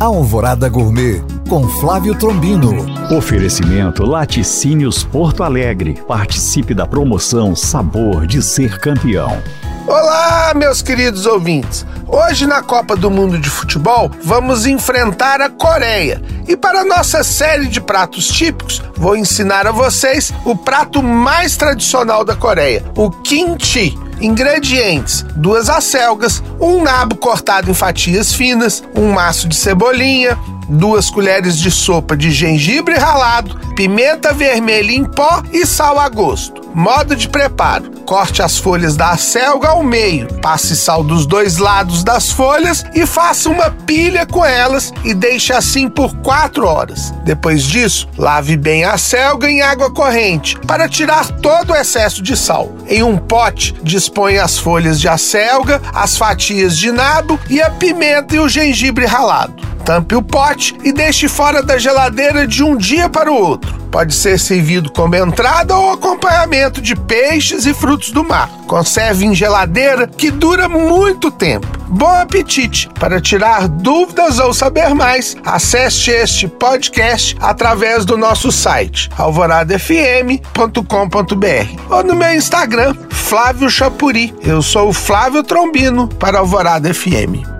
Alvorada Gourmet com Flávio Trombino. Oferecimento Laticínios Porto Alegre. Participe da promoção Sabor de Ser Campeão. Olá, meus queridos ouvintes. Hoje na Copa do Mundo de Futebol vamos enfrentar a Coreia. E para nossa série de pratos típicos, vou ensinar a vocês o prato mais tradicional da Coreia, o kimchi. Ingredientes: duas acelgas, um nabo cortado em fatias finas, um maço de cebolinha, duas colheres de sopa de gengibre ralado, pimenta vermelha em pó e sal a gosto. Modo de preparo: corte as folhas da acelga ao meio, passe sal dos dois lados das folhas e faça uma pilha com elas e deixe assim por 4 horas. Depois disso, lave bem a acelga em água corrente para tirar todo o excesso de sal. Em um pote, disponha as folhas de acelga, as fatias de nabo e a pimenta e o gengibre ralado. Tampe o pote e deixe fora da geladeira de um dia para o outro. Pode ser servido como entrada ou acompanhamento de peixes e frutos do mar. Conserve em geladeira que dura muito tempo. Bom apetite! Para tirar dúvidas ou saber mais, acesse este podcast através do nosso site alvoradafm.com.br ou no meu Instagram, Flávio Chapuri. Eu sou o Flávio Trombino para Alvorada FM.